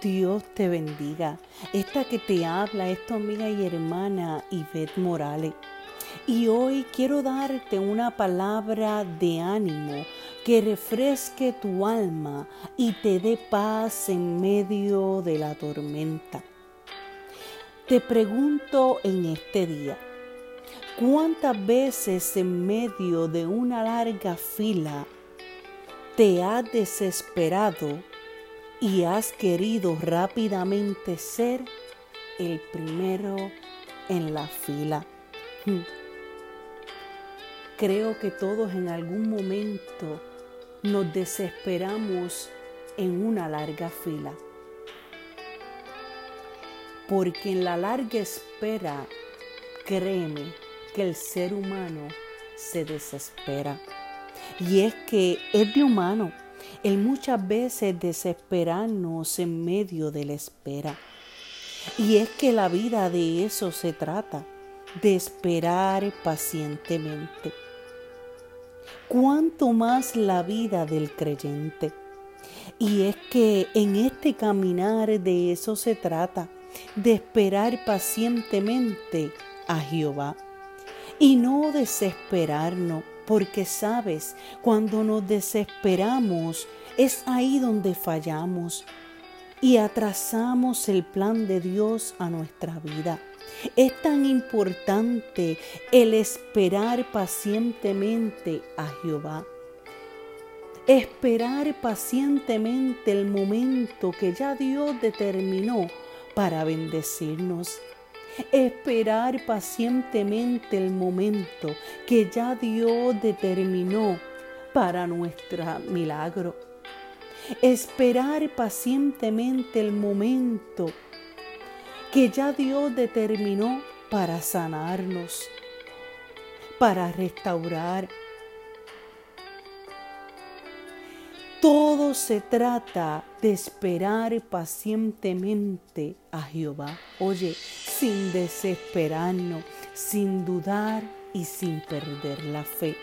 Dios te bendiga. Esta que te habla es tu amiga y hermana Ivette Morales. Y hoy quiero darte una palabra de ánimo que refresque tu alma y te dé paz en medio de la tormenta. Te pregunto en este día, ¿cuántas veces en medio de una larga fila te has desesperado y has querido rápidamente ser el primero en la fila? Hmm. Creo que todos en algún momento nos desesperamos en una larga fila. Porque en la larga espera, créeme que el ser humano se desespera. Y es que es de humano el muchas veces desesperarnos en medio de la espera. Y es que la vida de eso se trata, de esperar pacientemente cuánto más la vida del creyente. Y es que en este caminar de eso se trata, de esperar pacientemente a Jehová y no desesperarnos, porque sabes, cuando nos desesperamos es ahí donde fallamos y atrasamos el plan de Dios a nuestra vida. Es tan importante el esperar pacientemente a Jehová. Esperar pacientemente el momento que ya Dios determinó para bendecirnos. Esperar pacientemente el momento que ya Dios determinó para nuestro milagro. Esperar pacientemente el momento que ya Dios determinó para sanarnos, para restaurar. Todo se trata de esperar pacientemente a Jehová. Oye, sin desesperarnos, sin dudar y sin perder la fe.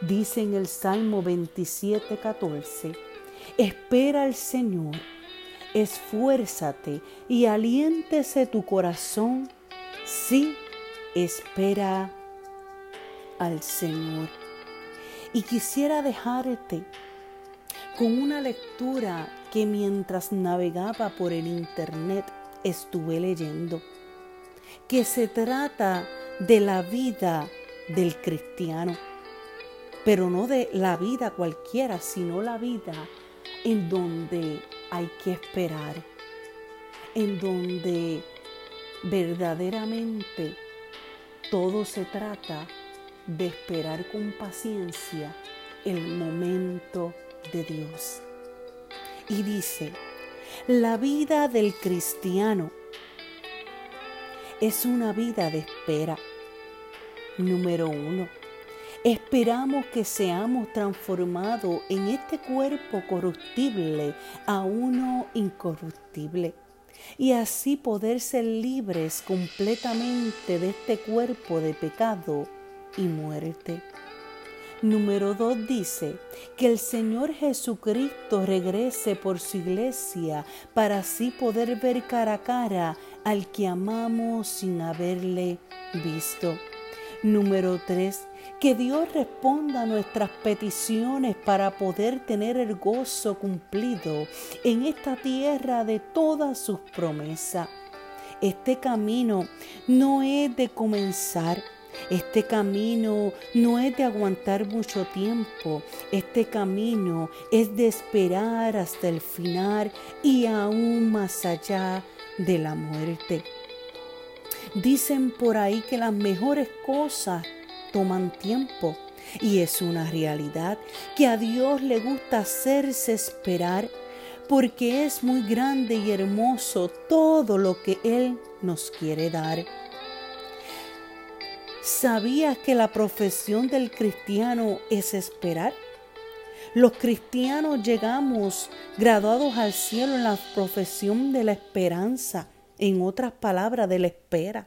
Dice en el Salmo 27, 14, espera al Señor esfuérzate y aliéntese tu corazón. Sí, espera al Señor. Y quisiera dejarte con una lectura que mientras navegaba por el internet estuve leyendo, que se trata de la vida del cristiano, pero no de la vida cualquiera, sino la vida en donde hay que esperar, en donde verdaderamente todo se trata de esperar con paciencia el momento de Dios. Y dice, la vida del cristiano es una vida de espera. Número uno, Esperamos que seamos transformados en este cuerpo corruptible a uno incorruptible y así poder ser libres completamente de este cuerpo de pecado y muerte. Número 2 dice que el Señor Jesucristo regrese por su iglesia para así poder ver cara a cara al que amamos sin haberle visto. Número 3 que Dios responda a nuestras peticiones para poder tener el gozo cumplido en esta tierra de todas sus promesas. Este camino no es de comenzar. Este camino no es de aguantar mucho tiempo. Este camino es de esperar hasta el final y aún más allá de la muerte. Dicen por ahí que las mejores cosas toman tiempo. Y es una realidad que a Dios le gusta hacerse esperar porque es muy grande y hermoso todo lo que Él nos quiere dar. ¿Sabías que la profesión del cristiano es esperar? Los cristianos llegamos graduados al cielo en la profesión de la esperanza, en otras palabras, de la espera.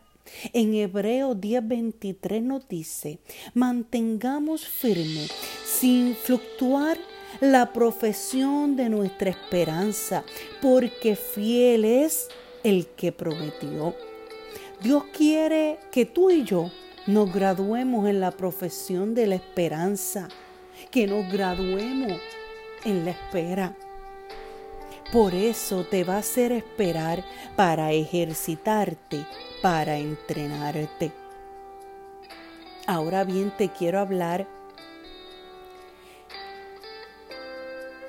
En Hebreo 10:23 nos dice, mantengamos firme, sin fluctuar, la profesión de nuestra esperanza, porque fiel es el que prometió. Dios quiere que tú y yo nos graduemos en la profesión de la esperanza, que nos graduemos en la espera. Por eso te va a hacer esperar para ejercitarte, para entrenarte. Ahora bien, te quiero hablar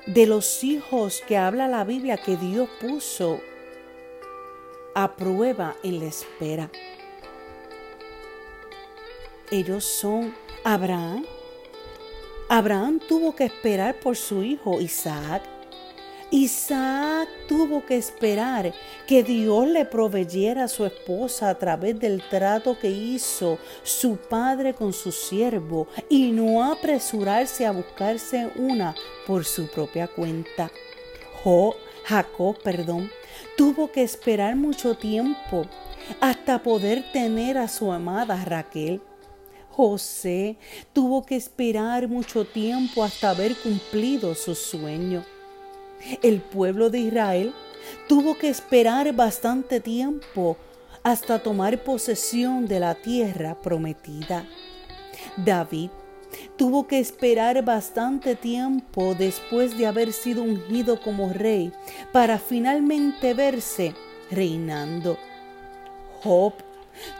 de los hijos que habla la Biblia que Dios puso a prueba en la espera. Ellos son Abraham. Abraham tuvo que esperar por su hijo Isaac. Isaac tuvo que esperar que Dios le proveyera a su esposa a través del trato que hizo su padre con su siervo y no apresurarse a buscarse una por su propia cuenta. Jacob, perdón, tuvo que esperar mucho tiempo hasta poder tener a su amada Raquel. José tuvo que esperar mucho tiempo hasta haber cumplido su sueño. El pueblo de Israel tuvo que esperar bastante tiempo hasta tomar posesión de la tierra prometida. David tuvo que esperar bastante tiempo después de haber sido ungido como rey para finalmente verse reinando. Job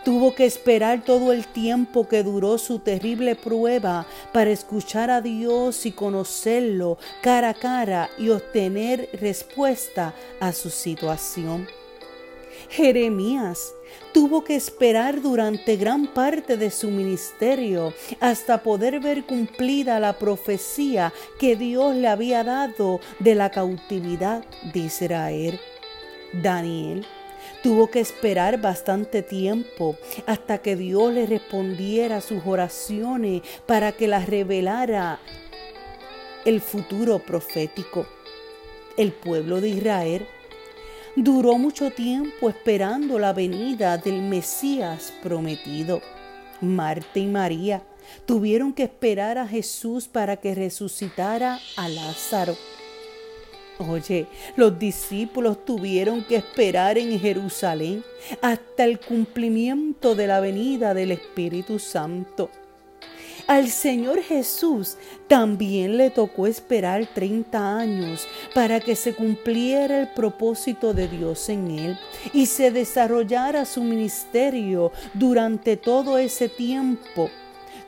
Tuvo que esperar todo el tiempo que duró su terrible prueba para escuchar a Dios y conocerlo cara a cara y obtener respuesta a su situación. Jeremías tuvo que esperar durante gran parte de su ministerio hasta poder ver cumplida la profecía que Dios le había dado de la cautividad de Israel. Daniel Tuvo que esperar bastante tiempo hasta que Dios le respondiera sus oraciones para que las revelara el futuro profético. El pueblo de Israel duró mucho tiempo esperando la venida del Mesías prometido. Marta y María tuvieron que esperar a Jesús para que resucitara a Lázaro. Oye, los discípulos tuvieron que esperar en Jerusalén hasta el cumplimiento de la venida del Espíritu Santo. Al Señor Jesús también le tocó esperar 30 años para que se cumpliera el propósito de Dios en él y se desarrollara su ministerio durante todo ese tiempo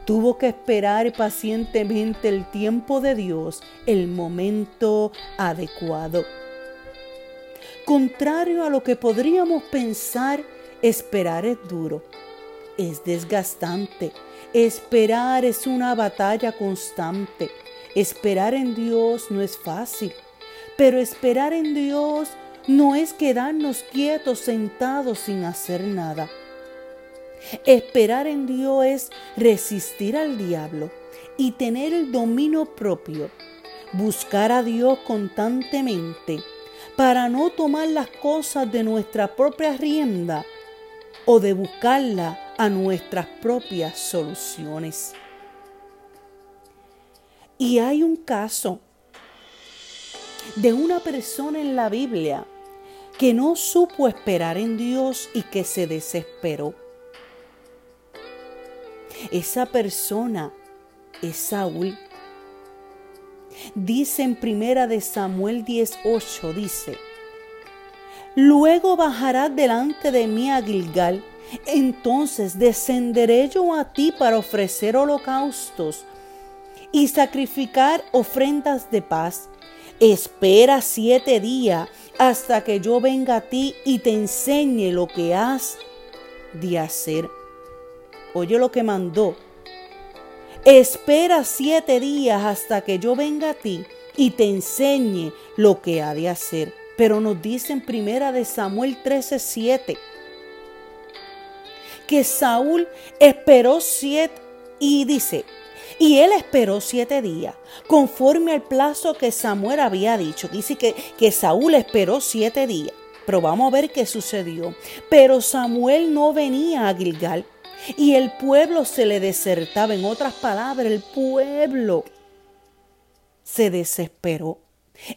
Tuvo que esperar pacientemente el tiempo de Dios, el momento adecuado. Contrario a lo que podríamos pensar, esperar es duro, es desgastante. Esperar es una batalla constante. Esperar en Dios no es fácil, pero esperar en Dios no es quedarnos quietos sentados sin hacer nada. Esperar en Dios es resistir al diablo y tener el dominio propio. Buscar a Dios constantemente para no tomar las cosas de nuestra propia rienda o de buscarla a nuestras propias soluciones. Y hay un caso de una persona en la Biblia que no supo esperar en Dios y que se desesperó. Esa persona es Saúl. Dice en primera de Samuel 18, dice, Luego bajarás delante de mí a Gilgal, entonces descenderé yo a ti para ofrecer holocaustos y sacrificar ofrendas de paz. Espera siete días hasta que yo venga a ti y te enseñe lo que has de hacer oye lo que mandó. Espera siete días hasta que yo venga a ti y te enseñe lo que ha de hacer. Pero nos dice en primera de Samuel 13:7 que Saúl esperó siete y dice, y él esperó siete días, conforme al plazo que Samuel había dicho. Dice que, que Saúl esperó siete días. Pero vamos a ver qué sucedió. Pero Samuel no venía a Gilgal y el pueblo se le desertaba. En otras palabras, el pueblo se desesperó.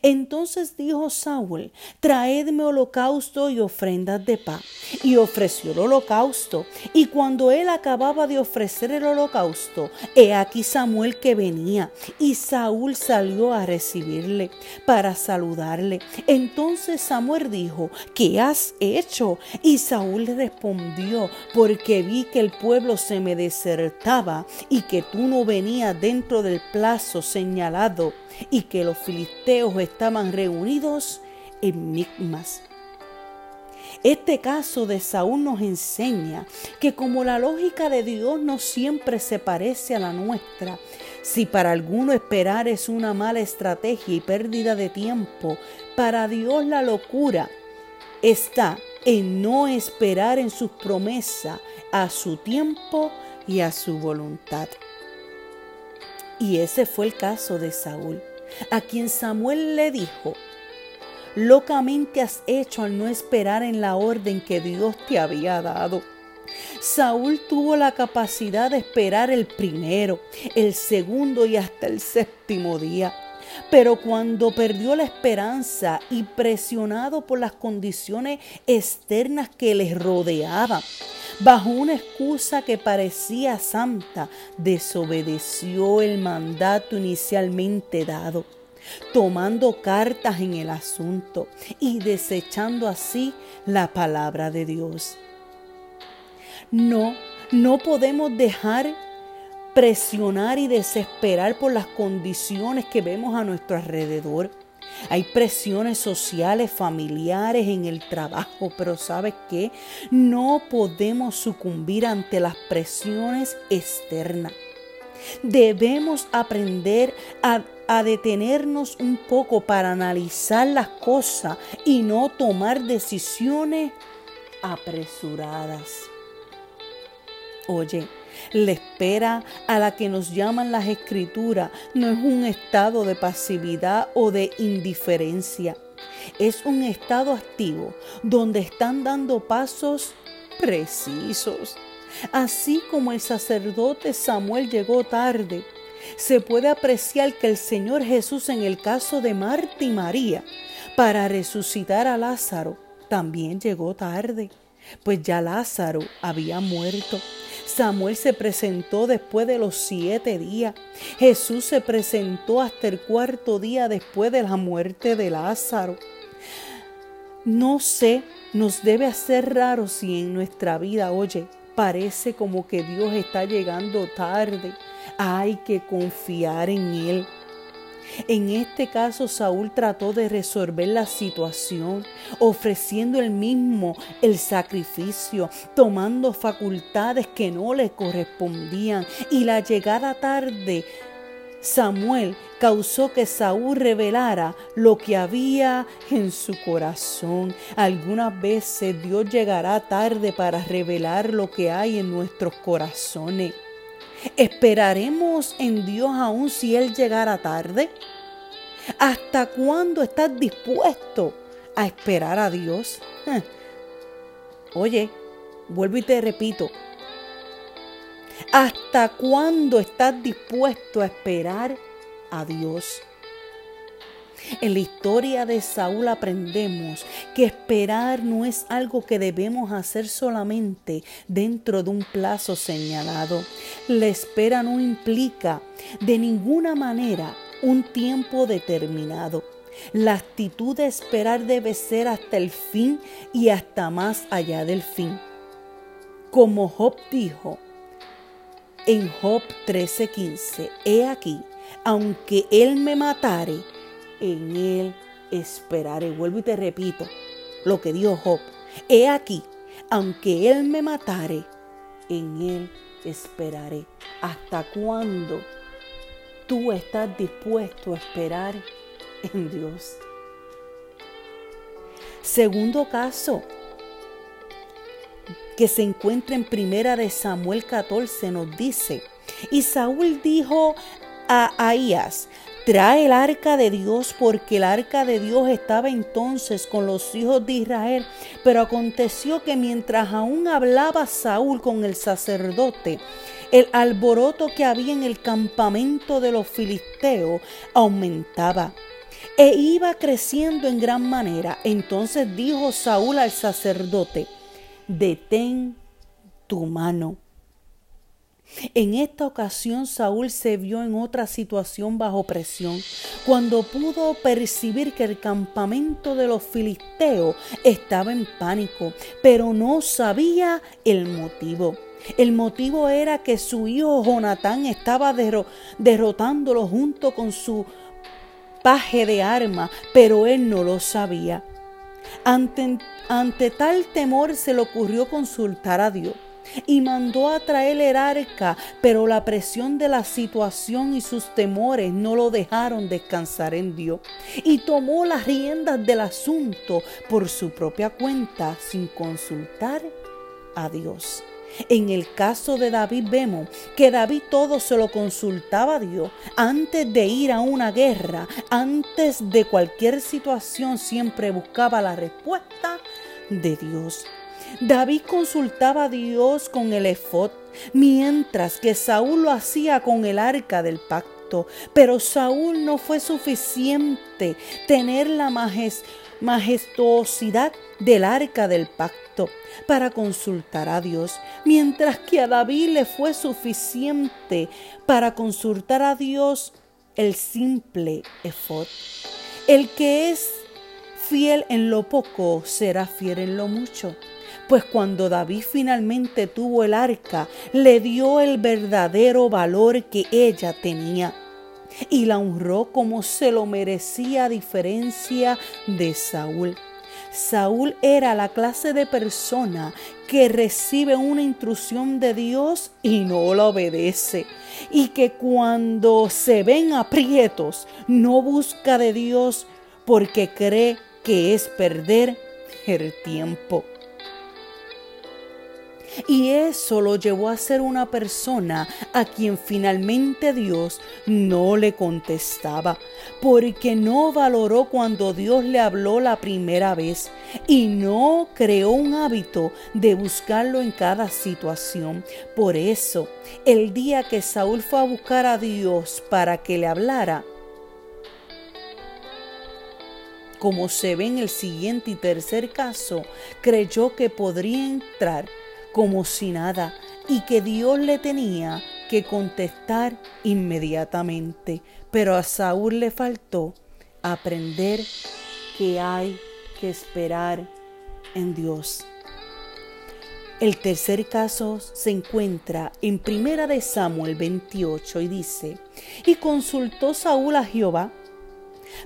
Entonces dijo Saúl, traedme holocausto y ofrendas de paz. Y ofreció el holocausto. Y cuando él acababa de ofrecer el holocausto, he aquí Samuel que venía. Y Saúl salió a recibirle para saludarle. Entonces Samuel dijo, ¿qué has hecho? Y Saúl le respondió, porque vi que el pueblo se me desertaba y que tú no venías dentro del plazo señalado y que los filisteos estaban reunidos en Micmas. Este caso de Saúl nos enseña que como la lógica de Dios no siempre se parece a la nuestra, si para alguno esperar es una mala estrategia y pérdida de tiempo, para Dios la locura está en no esperar en sus promesas a su tiempo y a su voluntad. Y ese fue el caso de Saúl, a quien Samuel le dijo, locamente has hecho al no esperar en la orden que Dios te había dado. Saúl tuvo la capacidad de esperar el primero, el segundo y hasta el séptimo día. Pero cuando perdió la esperanza y presionado por las condiciones externas que les rodeaban, bajo una excusa que parecía santa, desobedeció el mandato inicialmente dado, tomando cartas en el asunto y desechando así la palabra de Dios. No, no podemos dejar presionar y desesperar por las condiciones que vemos a nuestro alrededor. Hay presiones sociales, familiares, en el trabajo, pero ¿sabes qué? No podemos sucumbir ante las presiones externas. Debemos aprender a, detenernos un poco para analizar las cosas y no tomar decisiones apresuradas. Oye, la espera a la que nos llaman las escrituras no es un estado de pasividad o de indiferencia. Es un estado activo donde están dando pasos precisos. Así como el sacerdote Samuel llegó tarde, se puede apreciar que el Señor Jesús en el caso de Marta y María, para resucitar a Lázaro, también llegó tarde, pues ya Lázaro había muerto. Samuel se presentó después de los siete días. Jesús se presentó hasta el cuarto día después de la muerte de Lázaro. No sé, nos debe hacer raro si en nuestra vida, oye, parece como que Dios está llegando tarde. Hay que confiar en Él. En este caso, Saúl trató de resolver la situación, ofreciendo él mismo el sacrificio, tomando facultades que no le correspondían y la llegada tarde Samuel causó que Saúl revelara lo que había en su corazón. Algunas veces Dios llegará tarde para revelar lo que hay en nuestros corazones. ¿Esperaremos en Dios aún si Él llegara tarde? ¿Hasta cuándo estás dispuesto a esperar a Dios? Oye, vuelvo y te repito. ¿Hasta cuándo estás dispuesto a esperar a Dios? En la historia de Saúl aprendemos que esperar no es algo que debemos hacer solamente dentro de un plazo señalado. La espera no implica de ninguna manera un tiempo determinado. La actitud de esperar debe ser hasta el fin y hasta más allá del fin. Como Job dijo en Job 13:15, he aquí, aunque él me matare, en él esperaré. Vuelvo y te repito lo que dijo Job. He aquí, aunque él me matare, en él esperaré. ¿Hasta cuándo tú estás dispuesto a esperar en Dios? Segundo caso que se encuentra en primera de Samuel 14 nos dice, y Saúl dijo a Ahías, trae el arca de Dios porque el arca de Dios estaba entonces con los hijos de Israel. Pero aconteció que mientras aún hablaba Saúl con el sacerdote, el alboroto que había en el campamento de los filisteos aumentaba e iba creciendo en gran manera. Entonces dijo Saúl al sacerdote, detén tu mano. En esta ocasión Saúl se vio en otra situación bajo presión, cuando pudo percibir que el campamento de los filisteos estaba en pánico, pero no sabía el motivo. El motivo era que su hijo Jonatán estaba derrotándolo junto con su paje de arma, pero él no lo sabía. Ante, ante tal temor se le ocurrió consultar a Dios y mandó a traer el arca, pero la presión de la situación y sus temores no lo dejaron descansar en Dios. Y tomó las riendas del asunto por su propia cuenta sin consultar a Dios. En el caso de David vemos que David todo se lo consultaba a Dios antes de ir a una guerra, antes de cualquier situación siempre buscaba la respuesta de Dios. David consultaba a Dios con el efod, mientras que Saúl lo hacía con el arca del pacto. Pero Saúl no fue suficiente tener la majestuosidad del arca del pacto para consultar a Dios, mientras que a David le fue suficiente para consultar a Dios el simple efod. El que es fiel en lo poco será fiel en lo mucho. Pues cuando David finalmente tuvo el arca, le dio el verdadero valor que ella tenía y la honró como se lo merecía a diferencia de Saúl. Saúl era la clase de persona que recibe una intrusión de Dios y no la obedece. Y que cuando se ven aprietos no busca de Dios porque cree que es perder el tiempo. Y eso lo llevó a ser una persona a quien finalmente Dios no le contestaba, porque no valoró cuando Dios le habló la primera vez y no creó un hábito de buscarlo en cada situación. Por eso, el día que Saúl fue a buscar a Dios para que le hablara, como se ve en el siguiente y tercer caso, creyó que podría entrar como si nada y que Dios le tenía que contestar inmediatamente. Pero a Saúl le faltó aprender que hay que esperar en Dios. El tercer caso se encuentra en Primera de Samuel 28 y dice, y consultó Saúl a Jehová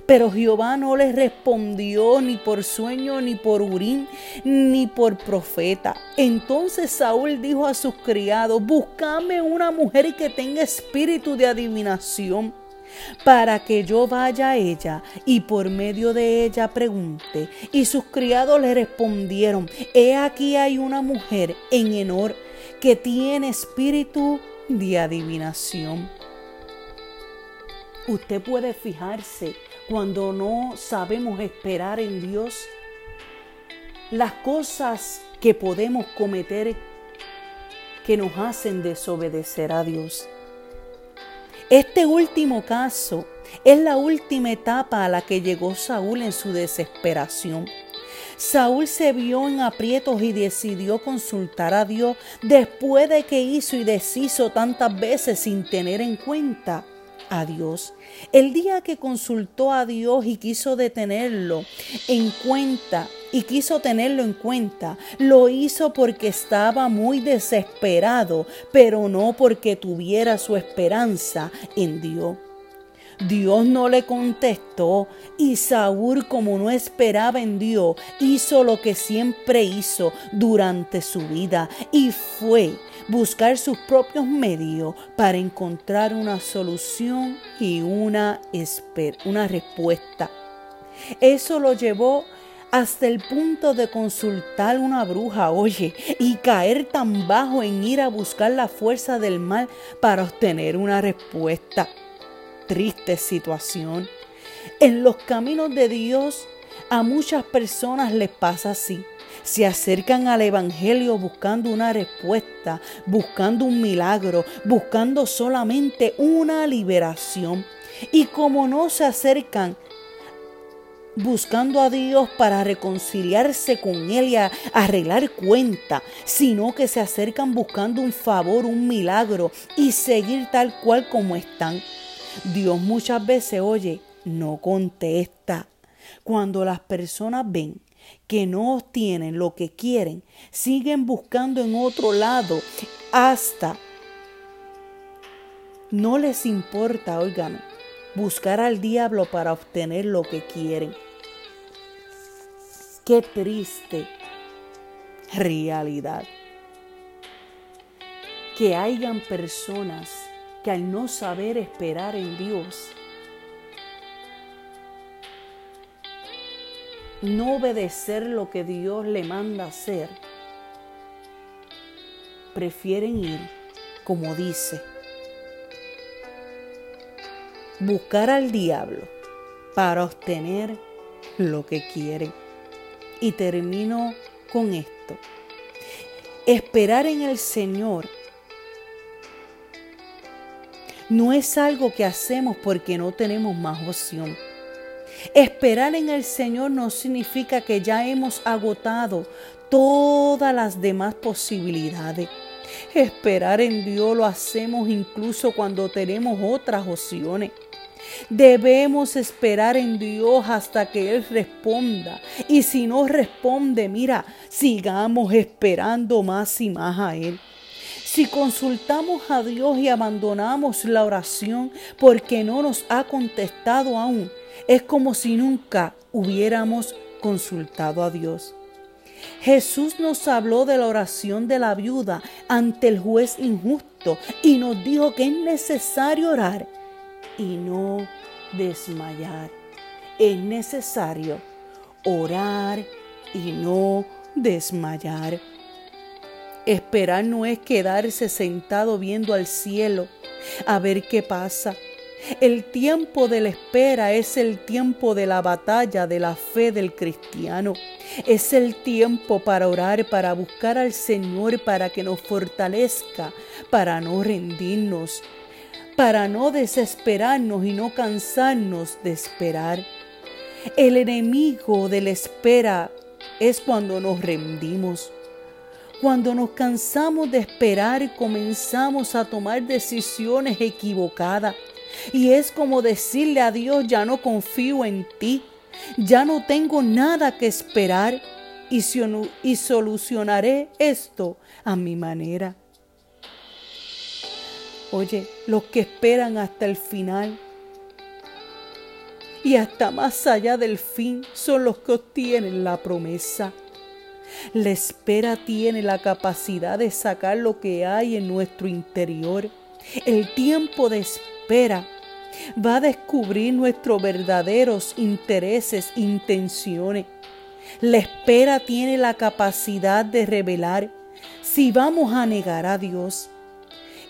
pero Jehová no le respondió ni por sueño, ni por urín, ni por profeta. Entonces Saúl dijo a sus criados, buscame una mujer que tenga espíritu de adivinación para que yo vaya a ella y por medio de ella pregunte. Y sus criados le respondieron, he aquí hay una mujer en Enor que tiene espíritu de adivinación. Usted puede fijarse cuando no sabemos esperar en Dios, las cosas que podemos cometer que nos hacen desobedecer a Dios. Este último caso es la última etapa a la que llegó Saúl en su desesperación. Saúl se vio en aprietos y decidió consultar a Dios después de que hizo y deshizo tantas veces sin tener en cuenta a Dios. El día que consultó a Dios y quiso detenerlo en cuenta y quiso tenerlo en cuenta, lo hizo porque estaba muy desesperado, pero no porque tuviera su esperanza en Dios. Dios no le contestó y Saúl, como no esperaba en Dios, hizo lo que siempre hizo durante su vida y fue buscar sus propios medios para encontrar una solución y una, una respuesta. Eso lo llevó hasta el punto de consultar una bruja, oye, y caer tan bajo en ir a buscar la fuerza del mal para obtener una respuesta. triste situación. En los caminos de Dios a muchas personas les pasa así. Se acercan al Evangelio buscando una respuesta, buscando un milagro, buscando solamente una liberación. Y como no se acercan buscando a Dios para reconciliarse con Él y arreglar cuenta, sino que se acercan buscando un favor, un milagro y seguir tal cual como están. Dios muchas veces, oye, no contesta. Cuando las personas ven que no obtienen lo que quieren, siguen buscando en otro lado hasta no les importa, oigan, buscar al diablo para obtener lo que quieren. Qué triste realidad. Que hayan personas que al no saber esperar en Dios, no obedecer lo que Dios le manda hacer, prefieren ir como dice buscar al diablo para obtener lo que quieren. Y termino con esto. Esperar en el Señor no es algo que hacemos porque no tenemos más opción. Esperar en el Señor no significa que ya hemos agotado todas las demás posibilidades. Esperar en Dios lo hacemos incluso cuando tenemos otras opciones. Debemos esperar en Dios hasta que Él responda. Y si no responde, mira, sigamos esperando más y más a Él. Si consultamos a Dios y abandonamos la oración porque no nos ha contestado aún, es como si nunca hubiéramos consultado a Dios. Jesús nos habló de la oración de la viuda ante el juez injusto y nos dijo que es necesario orar y no desmayar. Es necesario orar y no desmayar. Esperar no es quedarse sentado viendo al cielo a ver qué pasa. El tiempo de la espera es el tiempo de la batalla de la fe del cristiano. Es el tiempo para orar, para buscar al Señor, para que nos fortalezca, para no rendirnos, para no desesperarnos y no cansarnos de esperar. El enemigo de la espera es cuando nos rendimos. Cuando nos cansamos de esperar comenzamos a tomar decisiones equivocadas. Y es como decirle a Dios, ya no confío en ti, ya no tengo nada que esperar y, solucionaré esto a mi manera. Oye, los que esperan hasta el final y hasta más allá del fin son los que obtienen la promesa. La espera tiene la capacidad de sacar lo que hay en nuestro interior. El tiempo de espera va a descubrir nuestros verdaderos intereses, intenciones. La espera tiene la capacidad de revelar si vamos a negar a Dios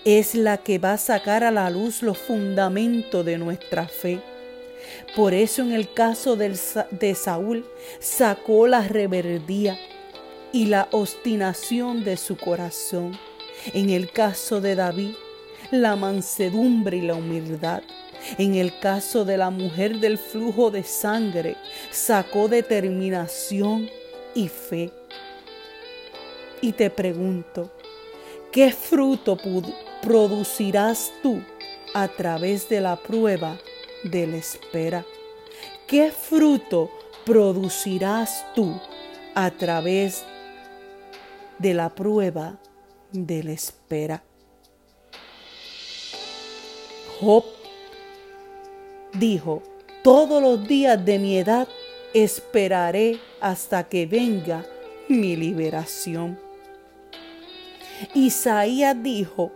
es la que va a sacar a la luz los fundamentos de nuestra fe. Por eso en el caso de Saúl sacó la reverdía y la obstinación de su corazón. En el caso de David, la mansedumbre y la humildad. En el caso de la mujer del flujo de sangre, sacó determinación y fe. Y te pregunto, ¿qué fruto producirás tú a través de la prueba de la espera? ¿Qué fruto producirás tú a través de la prueba de la espera? Job dijo, todos los días de mi edad esperaré hasta que venga mi liberación. Isaías dijo,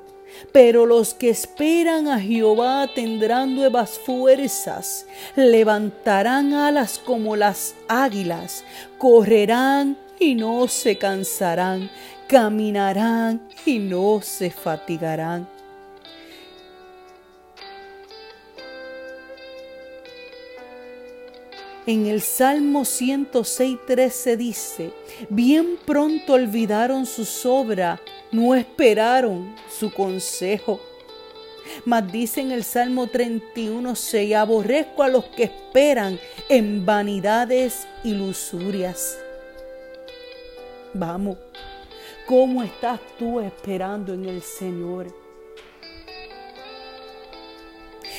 pero los que esperan a Jehová tendrán nuevas fuerzas, levantarán alas como las águilas, correrán y no se cansarán, caminarán y no se fatigarán. En el Salmo 106.13 dice, bien pronto olvidaron sus obras, no esperaron su consejo. Mas dice en el Salmo 31.6, aborrezco a los que esperan en vanidades y lusurias. Vamos, ¿cómo estás tú esperando en el Señor?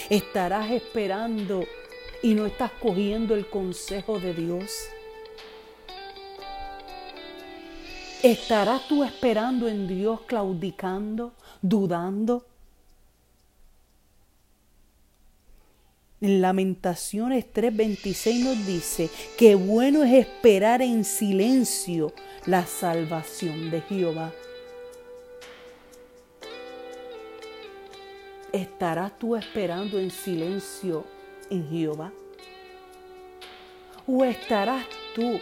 ¿Estarás esperando y no estás cogiendo el consejo de Dios? ¿Estarás tú esperando en Dios, claudicando, dudando? En Lamentaciones 3:26 nos dice que bueno es esperar en silencio la salvación de Jehová. ¿Estarás tú esperando en silencio en Jehová? ¿O estarás tú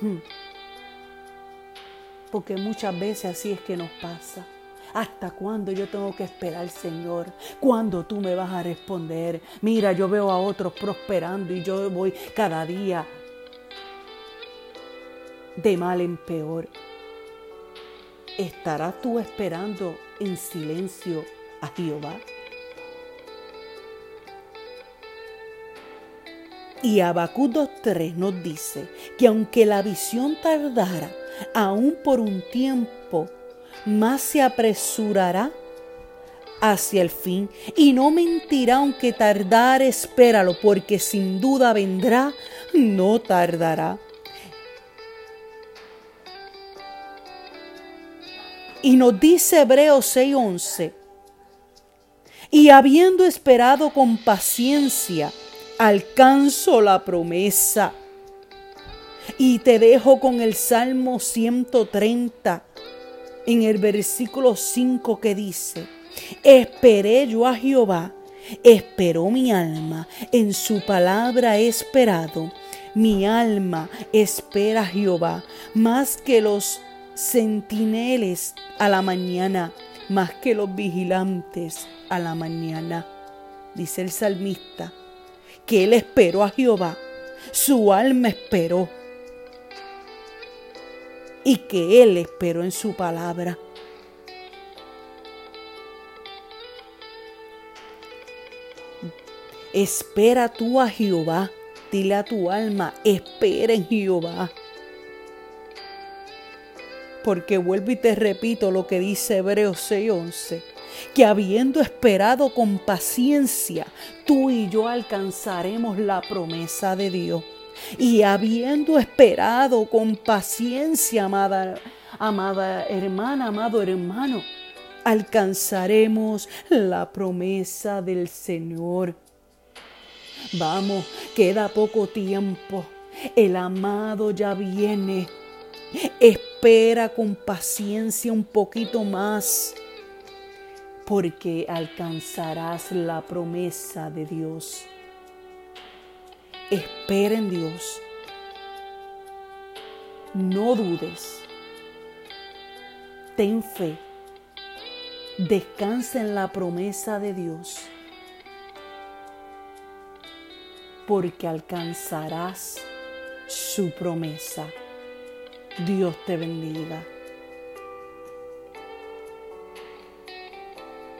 hmm. Porque muchas veces así es que nos pasa. ¿Hasta cuándo yo tengo que esperar, Señor? ¿Cuándo tú me vas a responder? Mira, yo veo a otros prosperando y yo voy cada día de mal en peor. ¿Estarás tú esperando en silencio a Jehová? Y Habacuc 2.3 nos dice que aunque la visión tardara aún por un tiempo, más se apresurará hacia el fin y no mentirá aunque tardar, espéralo, porque sin duda vendrá, no tardará. Y nos dice Hebreos 6:11, y habiendo esperado con paciencia, alcanzo la promesa. Y te dejo con el Salmo 130 en el versículo 5 que dice, esperé yo a Jehová, esperó mi alma, en su palabra he esperado. Mi alma espera a Jehová más que los centineles a la mañana, más que los vigilantes a la mañana. Dice el salmista que él esperó a Jehová, su alma esperó y que Él esperó en su palabra. Espera tú a Jehová, dile a tu alma, espera en Jehová. Porque vuelvo y te repito lo que dice Hebreos 6:11, que habiendo esperado con paciencia, tú y yo alcanzaremos la promesa de Dios. Y habiendo esperado con paciencia, amada, amada hermana, amado hermano, alcanzaremos la promesa del Señor. Vamos, queda poco tiempo. El amado ya viene. Espera con paciencia un poquito más, porque alcanzarás la promesa de Dios. Espera en Dios. No dudes. Ten fe. Descansa en la promesa de Dios. Porque alcanzarás su promesa. Dios te bendiga.